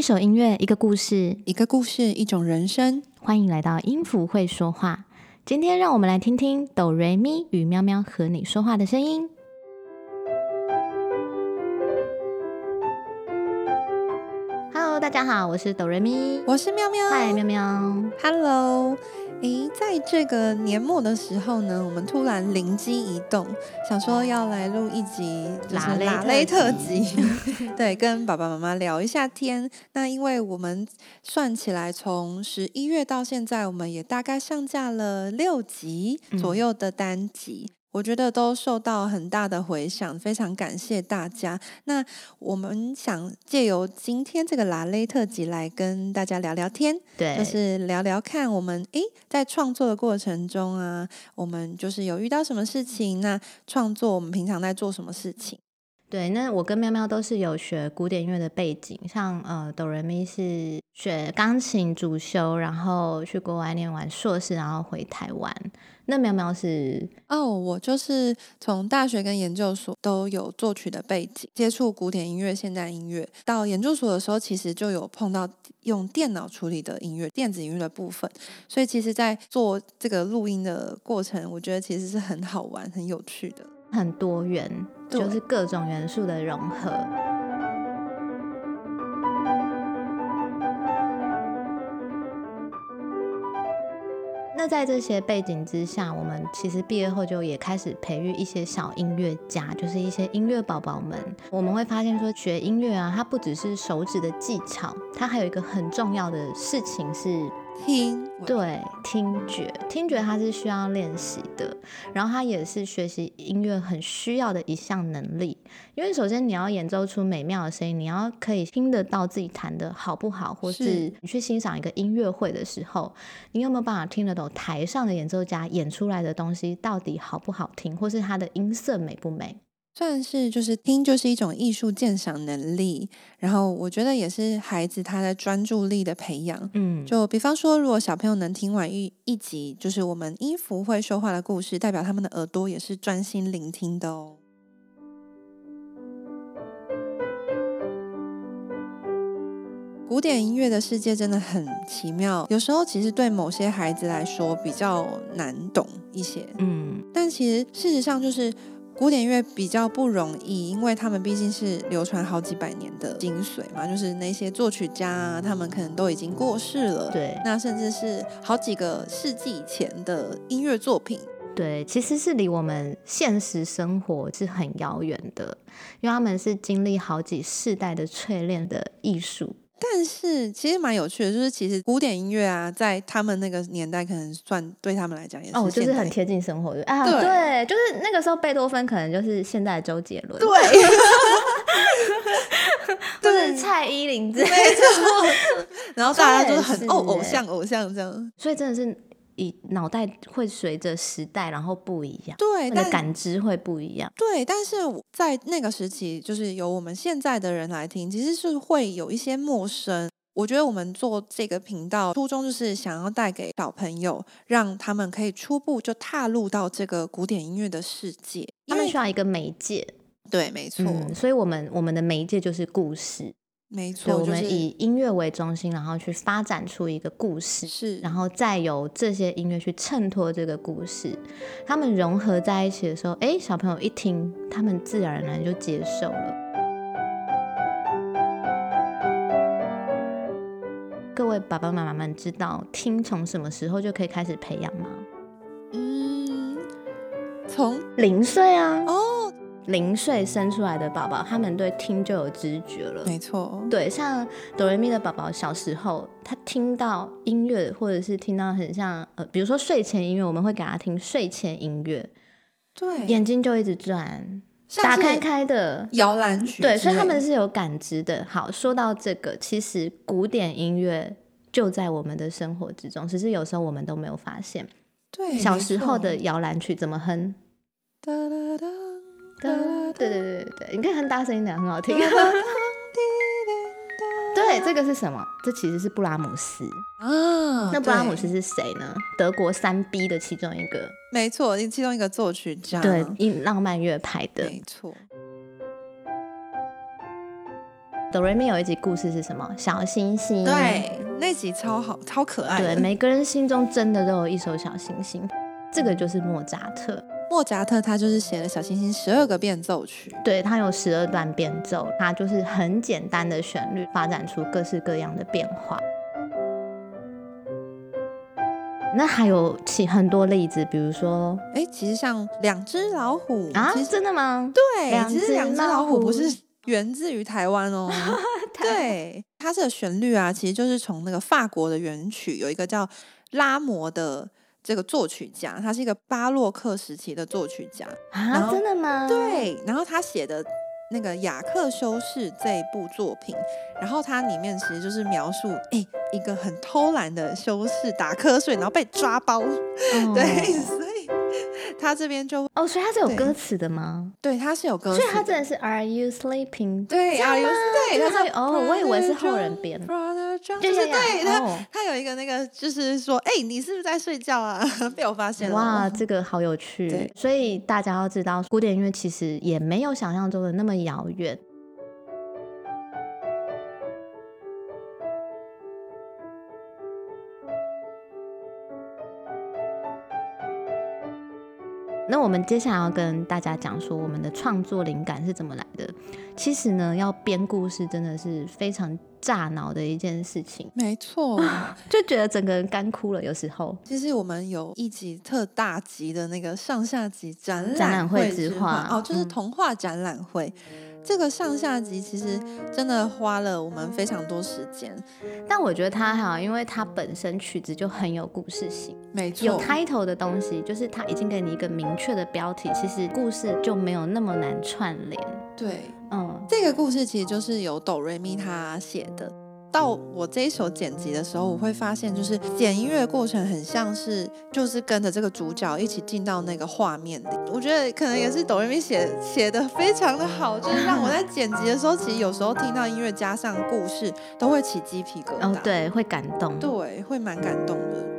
一首音乐，一个故事，一个故事，一种人生。欢迎来到音符会说话。今天让我们来听听哆瑞咪与喵喵和你说话的声音。大家好，我是哆瑞咪，我是喵喵。嗨，喵喵。Hello，诶，在这个年末的时候呢，我们突然灵机一动，想说要来录一集就是拉勒拉勒特特辑辑，对，跟爸爸妈妈聊一下天。那因为我们算起来，从十一月到现在，我们也大概上架了六集左右的单集。我觉得都受到很大的回响，非常感谢大家。那我们想借由今天这个拉勒特辑来跟大家聊聊天，对，就是聊聊看我们诶在创作的过程中啊，我们就是有遇到什么事情？那创作我们平常在做什么事情？对，那我跟喵喵都是有学古典音乐的背景，像呃哆瑞咪是学钢琴主修，然后去国外念完硕士，然后回台湾。那喵喵是哦，我就是从大学跟研究所都有作曲的背景，接触古典音乐、现代音乐。到研究所的时候，其实就有碰到用电脑处理的音乐、电子音乐的部分。所以，其实，在做这个录音的过程，我觉得其实是很好玩、很有趣的。很多元，就是各种元素的融合。那在这些背景之下，我们其实毕业后就也开始培育一些小音乐家，就是一些音乐宝宝们。我们会发现说，学音乐啊，它不只是手指的技巧，它还有一个很重要的事情是听，对，听觉，听觉它是需要练习的，然后它也是学习音乐很需要的一项能力。因为首先你要演奏出美妙的声音，你要可以听得到自己弹的好不好，或是是你去欣赏一个音乐会的时候，你有没有办法听得懂台上的演奏家演出来的东西到底好不好听，或是它的音色美不美？算是就是听就是一种艺术鉴赏能力，然后我觉得也是孩子他的专注力的培养。嗯，就比方说，如果小朋友能听完一一集，就是我们音符会说话的故事，代表他们的耳朵也是专心聆听的哦。古典音乐的世界真的很奇妙，有时候其实对某些孩子来说比较难懂一些。嗯，但其实事实上就是古典音乐比较不容易，因为他们毕竟是流传好几百年的精髓嘛，就是那些作曲家啊，他们可能都已经过世了，对那甚至是好几个世纪以前的音乐作品。对，其实是离我们现实生活是很遥远的，因为他们是经历好几世代的淬炼的艺术。但是其实蛮有趣的，就是其实古典音乐啊，在他们那个年代，可能算对他们来讲也是哦，就是很贴近生活的啊，对对，就是那个时候贝多芬可能就是现在的周杰伦，对，或者是蔡依林之类的，然后大家都很是哦，偶欸像偶像这样。所以真的是以脑袋会随着时代然后不一样，对，你的感知会不一样。对，但是在那个时期，就是由我们现在的人来听，其实是会有一些陌生。我觉得我们做这个频道初衷就是想要带给小朋友，让他们可以初步就踏入到这个古典音乐的世界。他们需要一个媒介，对，没错，嗯，所以我们我们的媒介就是故事，没错，我们以音乐为中心，然后去发展出一个故事，是，然后再由这些音乐去衬托这个故事，他们融合在一起的时候，哎，小朋友一听，他们自然而然就接受了。各位爸爸妈妈们知道听从什么时候就可以开始培养吗？嗯，从零岁啊，哦，零岁生出来的宝宝，他们对听就有知觉了。没错，对，像哆瑞咪的宝宝小时候，他听到音乐，或者是听到很像呃，比如说睡前音乐，我们会给他听睡前音乐，对，眼睛就一直转，打开开的。摇篮曲对，所以他们是有感知的。好，说到这个，其实古典音乐就在我们的生活之中，只是有时候我们都没有发现。对小时候的摇篮曲怎么哼？哒哒哒对对对对对，你可以哼大声一点，很好听。对，这个是什么？这其实是布拉姆斯。啊，那布拉姆斯是谁呢？德国三 B 的其中一个，没错，其中一个作曲家，对，以浪漫乐派的。没错。哆瑞咪有一集故事是什么？小星星。对，那集超好，超可爱。对，每个人心中真的都有一首小星星。这个就是莫扎特。莫扎特他就是写了小星星十二个变奏曲。对他有十二段变奏，他就是很简单的旋律，发展出各式各样的变化。那还有其很多例子，比如说，哎，其实像两只老虎啊，真的吗？对，其实两只老虎不是源自于台湾哦。对，它这个旋律啊，其实就是从那个法国的原曲，有一个叫拉摩的这个作曲家，他是一个巴洛克时期的作曲家啊，真的吗？对，然后他写的。那个雅克修士这部作品，然后它里面其实就是描述，哎，一个很偷懒的修士打瞌睡，然后被抓包，对，他这边就哦，所以他是有歌词的吗？对，他是有歌词，所以他真的是 Are you sleeping？对，Are you？对，他是哦，我以为是后人编，就是对他，他有一个那个，就是说，哎，你是不是在睡觉啊？被我发现了，哇，这个好有趣。所以大家要知道，古典音乐其实也没有想象中的那么。遥远。那我们接下来要跟大家讲说，我们的创作灵感是怎么来的。其实呢，要编故事真的是非常炸脑的一件事情。没错，就觉得整个人干枯了。有时候，其实我们有一集特大集的那个上下集展展览会之画哦，就是童话展览会。这个上下集其实真的花了我们非常多时间，但我觉得它好，因为它本身曲子就很有故事性，没错，有 title 的东西，就是它已经给你一个明确的标题，其实故事就没有那么难串联。对，嗯，这个故事其实就是由哆瑞咪他写的。到我这一首剪辑的时候，我会发现，就是剪音乐的过程很像是，就是跟着这个主角一起进到那个画面里。我觉得可能也是抖音咪写写的非常的好，就是让我在剪辑的时候，其实有时候听到音乐加上故事，都会起鸡皮疙瘩。哦，对，会感动。对，会蛮感动的。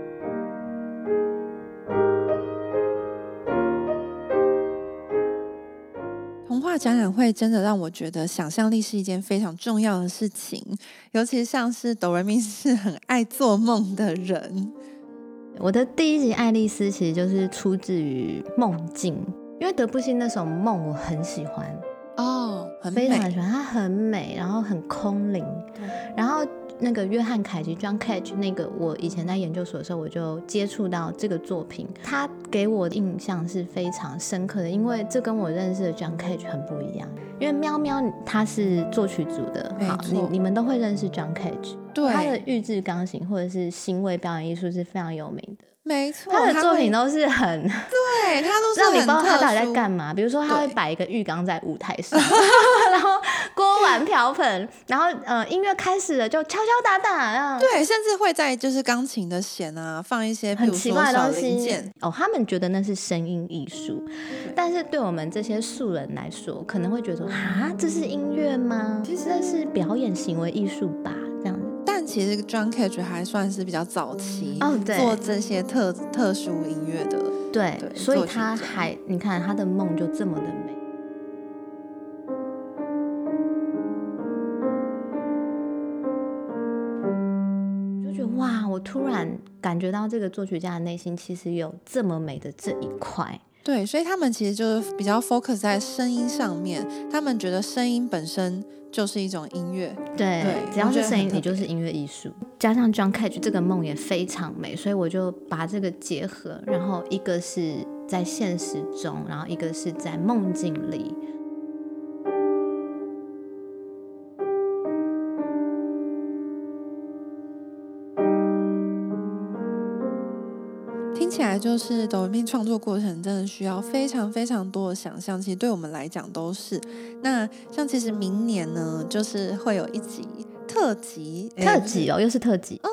画展览会真的让我觉得想象力是一件非常重要的事情，尤其像是哆瑞咪是很爱做梦的人。我的第一集《爱丽丝》其实就是出自于梦境，因为德布西那首《梦》我很喜欢哦，非常喜欢，它很美，然后很空灵，然后。那个约翰凯奇 John Cage，那个我以前在研究所的时候，我就接触到这个作品，他给我的印象是非常深刻的，因为这跟我认识的 John Cage 很不一样。因为喵喵他是作曲组的，好，你你们都会认识 John Cage，对，他的预制钢琴或者是行为表演艺术是非常有名的。没错，他的作品都是很 对，他都是让你不知道他到底在干嘛。比如说，他会摆一个浴缸在舞台上，然后锅碗瓢盆，然后呃，音乐开始了就敲敲打打，对，甚至会在就是钢琴的弦啊放一些很奇怪的东西。哦，他们觉得那是声音艺术，但是对我们这些素人来说，可能会觉得啊，这是音乐吗？其实那是表演行为艺术吧。其实 John Cage 还算是比较早期哦，做这些特特殊音乐的，对，所以他还你看他的梦就这么的美，就觉得哇，我突然感觉到这个作曲家的内心其实有这么美的这一块。对，所以他们其实就是比较 focus 在声音上面，他们觉得声音本身就是一种音乐。对，只要是声音，你就是音乐艺术。加上 John Cage 这个梦也非常美，所以我就把这个结合，然后一个是在现实中，然后一个是在梦境里。来就是抖音创作过程真的需要非常非常多的想象，其实对我们来讲都是。那像其实明年呢，就是会有一集特辑，特辑哦，又是特辑。呃，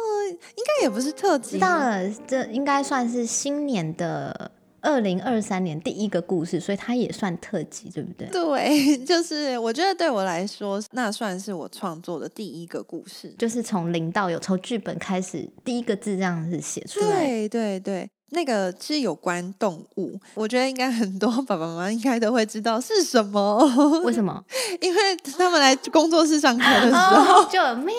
应该也不是特辑。知道了，这应该算是新年的二零二三年第一个故事，所以它也算特辑，对不对？对，就是我觉得对我来说，那算是我创作的第一个故事，就是从零到有，从剧本开始，第一个字这样子写出来。对对对。那个是有关动物，我觉得应该很多爸爸妈妈应该都会知道是什么。为什么？因为他们来工作室上课的时候，就喵，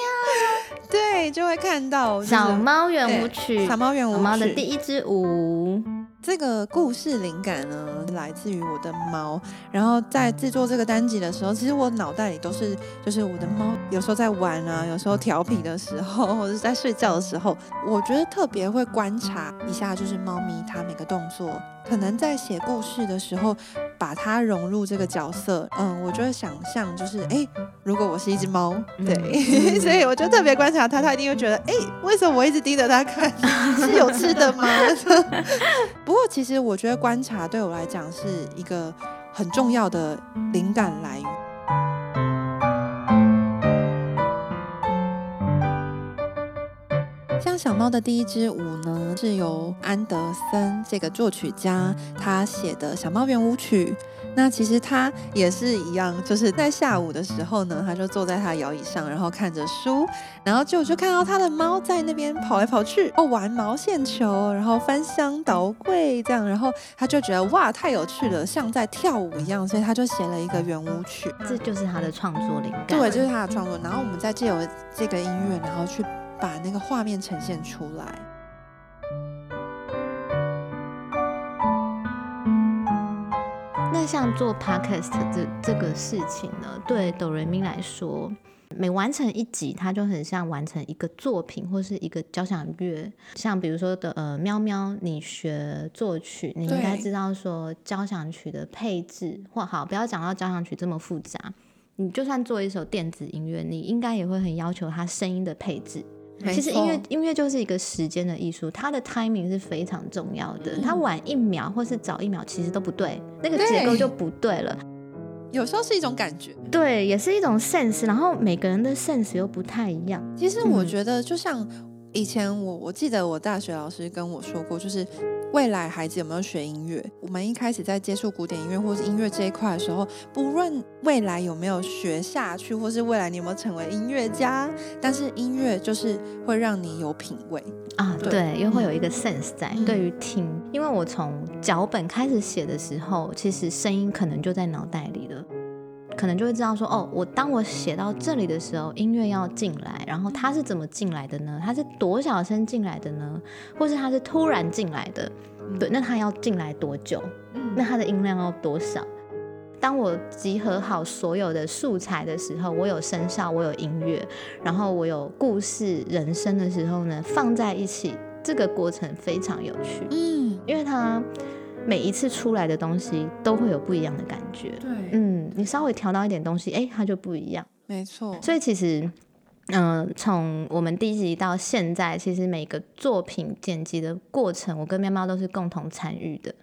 对，就会看到小猫圆舞曲，小猫圆舞曲的第一支舞。这个故事灵感呢，来自于我的猫。然后在制作这个单集的时候，其实我脑袋里都是，就是我的猫有时候在玩啊，有时候调皮的时候，或者是在睡觉的时候，我觉得特别会观察一下，就是猫咪它每个动作。可能在写故事的时候，把它融入这个角色，嗯，我就会想象，就是哎，如果我是一只猫，对，所以我就特别观察它，它一定会觉得，哎，为什么我一直盯着它看？是有吃的吗？不过其实我觉得观察对我来讲是一个很重要的灵感来源。像小猫的第一支舞呢，是由安德森这个作曲家他写的小猫圆舞曲。那其实他也是一样，就是在下午的时候呢，他就坐在他的摇椅上，然后看着书，然后就就看到他的猫在那边跑来跑去，哦，玩毛线球，然后翻箱倒柜这样，然后他就觉得哇，太有趣了，像在跳舞一样，所以他就写了一个圆舞曲。这就是他的创作灵感。对，就是他的创作。然后我们再借由这个音乐，然后去。把那个画面呈现出来。那像做 podcast 这这个事情呢，对哆瑞咪来说，每完成一集，它就很像完成一个作品或是一个交响乐。像比如说的呃，喵喵，你学作曲，你应该知道说交响曲的配置，或好不要讲到交响曲这么复杂，你就算做一首电子音乐，你应该也会很要求它声音的配置。其实音乐音乐就是一个时间的艺术，它的 timing 是非常重要的。它晚一秒或是早一秒，其实都不对，那个结构就不对了。有时候是一种感觉，对，也是一种 sense。然后每个人的 sense 又不太一样。其实我觉得，就像以前我我记得我大学老师跟我说过，就是。未来孩子有没有学音乐？我们一开始在接触古典音乐或是音乐这一块的时候，不论未来有没有学下去，或是未来你有没有成为音乐家，但是音乐就是会让你有品味啊，对，又会有一个 sense 在对于听。因为我从脚本开始写的时候，其实声音可能就在脑袋里了。可能就会知道说，哦，我当我写到这里的时候，音乐要进来，然后它是怎么进来的呢？它是多小声进来的呢？或是它是突然进来的？对，那它要进来多久？那它的音量要多少？当我集合好所有的素材的时候，我有声效，我有音乐，然后我有故事、人生的时候呢，放在一起，这个过程非常有趣。嗯，因为它。每一次出来的东西都会有不一样的感觉。对，嗯，你稍微调到一点东西，哎，它就不一样。没错。所以其实，嗯，从我们第一集到现在，其实每个作品剪辑的过程，我跟喵喵都是共同参与的。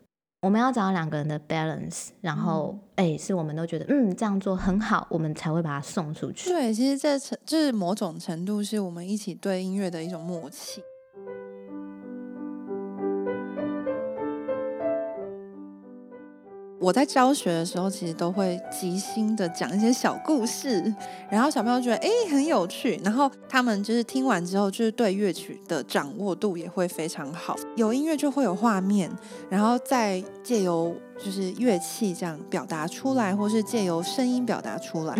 我们要找到两个人的 balance，然后，哎，是我们都觉得，嗯，这样做很好，我们才会把它送出去。对，其实这程就是某种程度是我们一起对音乐的一种默契。我在教学的时候，其实都会即兴的讲一些小故事，然后小朋友觉得哎很有趣，然后他们就是听完之后，就是对乐曲的掌握度也会非常好。有音乐就会有画面，然后再借由就是乐器这样表达出来，或是借由声音表达出来。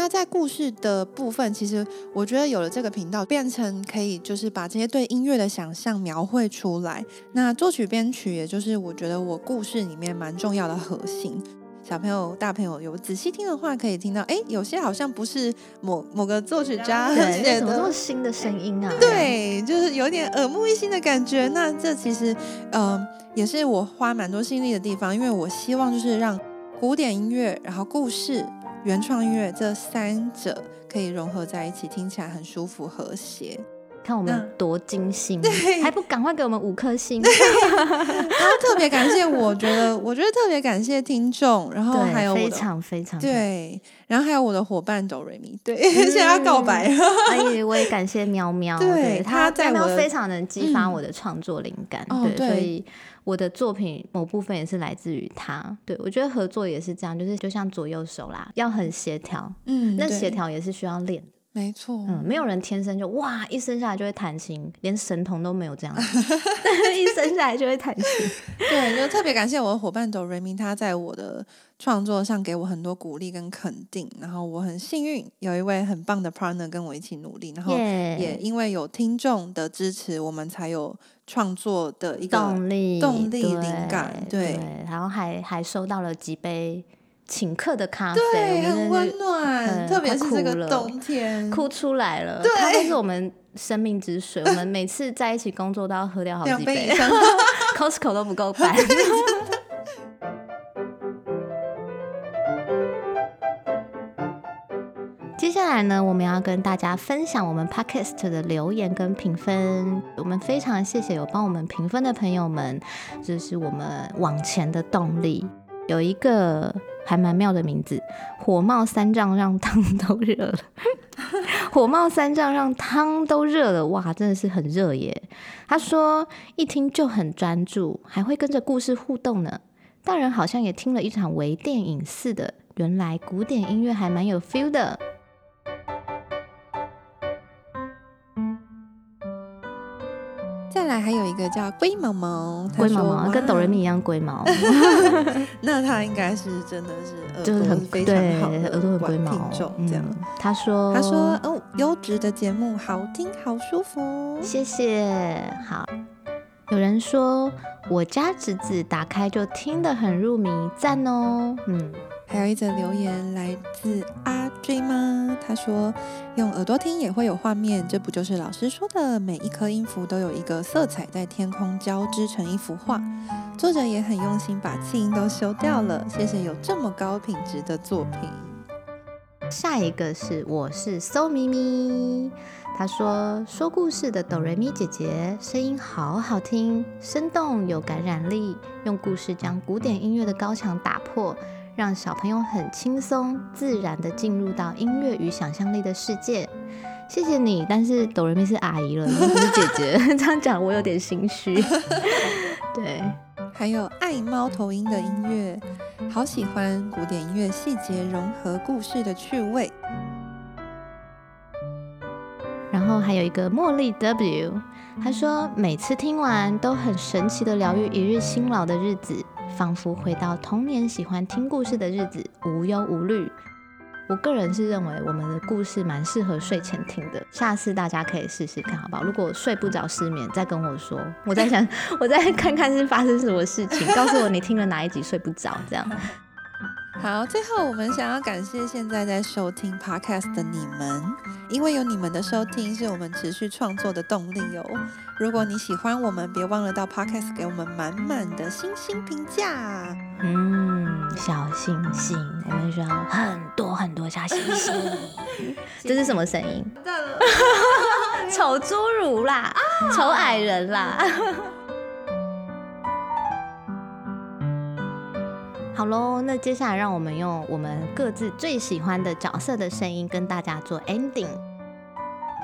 那在故事的部分，其实我觉得有了这个频道，变成可以就是把这些对音乐的想象描绘出来。那作曲编曲，也就是我觉得我故事里面蛮重要的核心。小朋友、大朋友有仔细听的话，可以听到，哎，有些好像不是某某个作曲家写的，怎么新的声音啊？对，就是有点耳目一新的感觉。那这其实，嗯，也是我花蛮多心力的地方，因为我希望就是让古典音乐，然后故事。原创音乐这三者可以融合在一起，听起来很舒服和谐。看我们多精心，还不赶快给我们五颗星？然后特别感谢，我觉得 我觉得特别感谢听众，然后还有非常非常对，然后还有我的伙伴哆瑞咪，对，现在要告白。所以我也感谢喵喵，对他在喵非常能激发我的创作灵感，对，所以。我的作品某部分也是来自于他，对我觉得合作也是这样，就是就像左右手啦，要很协调，嗯，那协调也是需要练。没错，嗯，没有人天生就哇一生下来就会弹琴，连神童都没有这样，一生下来就会弹琴。对，就特别感谢我的伙伴哆瑞咪，他在我的创作上给我很多鼓励跟肯定，然后我很幸运有一位很棒的 partner 跟我一起努力，然后也因为有听众的支持，我们才有创作的一个动力、动力、灵感。对，然后还还收到了几杯。请客的咖啡，对，很温暖，特别是这个冬天，哭出来了。对，它就是我们生命之水，我们每次在一起工作都要喝掉好几杯，Costco 都不够办。接下来呢，我们要跟大家分享我们 Podcast 的留言跟评分。我们非常谢谢有帮我们评分的朋友们，这是我们往前的动力。有一个。还蛮妙的名字，火冒三丈让汤 都热了。火冒三丈让汤都热了，哇，真的是很热耶。他说一听就很专注，还会跟着故事互动呢。大人好像也听了一场微电影似的，原来古典音乐还蛮有 feel 的。来还有一个叫龟毛毛，龟毛毛跟哆瑞咪一样龟毛，那他应该是真的是就是很非常好的耳朵很龟毛这样。他说他说哦，优质的节目好听好舒服，谢谢。好，有人说我家侄子打开就听得很入迷，赞哦，嗯。还有一则留言来自阿追吗？他说用耳朵听也会有画面，这不就是老师说的每一颗音符都有一个色彩在天空交织成一幅画？作者也很用心把气音都修掉了，谢谢有这么高品质的作品。下一个是我是搜咪咪，他说说故事的哆瑞咪姐姐声音好好听，生动有感染力，用故事将古典音乐的高墙打破。让小朋友很轻松自然的进入到音乐与想象力的世界。谢谢你，但是哆瑞咪是阿姨了，不是姐姐。这样讲我有点心虚。对，还有爱猫头鹰的音乐，好喜欢古典音乐细节融合故事的趣味。然后还有一个茉莉 W，他说每次听完都很神奇的疗愈一日辛劳的日子。仿佛回到童年，喜欢听故事的日子，无忧无虑。我个人是认为我们的故事蛮适合睡前听的，下次大家可以试试看，好不好？如果睡不着、失眠，再跟我说，我在想，我再看看是发生什么事情，告诉我你听了哪一集睡不着，这样。好，最后我们想要感谢现在在收听 Podcast 的你们，因为有你们的收听，是我们持续创作的动力哦。如果你喜欢我们，别忘了到 Podcast 给我们满满的星星评价。嗯，小星星，我们需要很多很多小星星。这是什么声音？丑侏儒啦，丑矮人啦。好喽，那接下来让我们用我们各自最喜欢的角色的声音跟大家做 ending。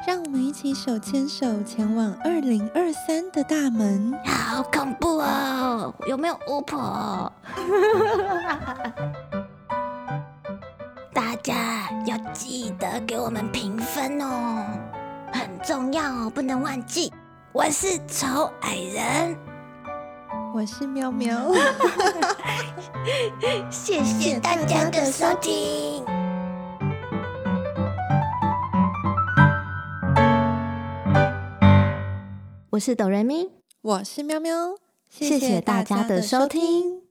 让我们一起手牵手前往二零二三的大门。好恐怖哦！有没有巫婆？大家要记得给我们评分哦，很重要哦，不能忘记。我是丑矮人。我是喵喵，谢谢大家的收听。我是哆瑞咪，我是喵喵，谢谢大家的收听。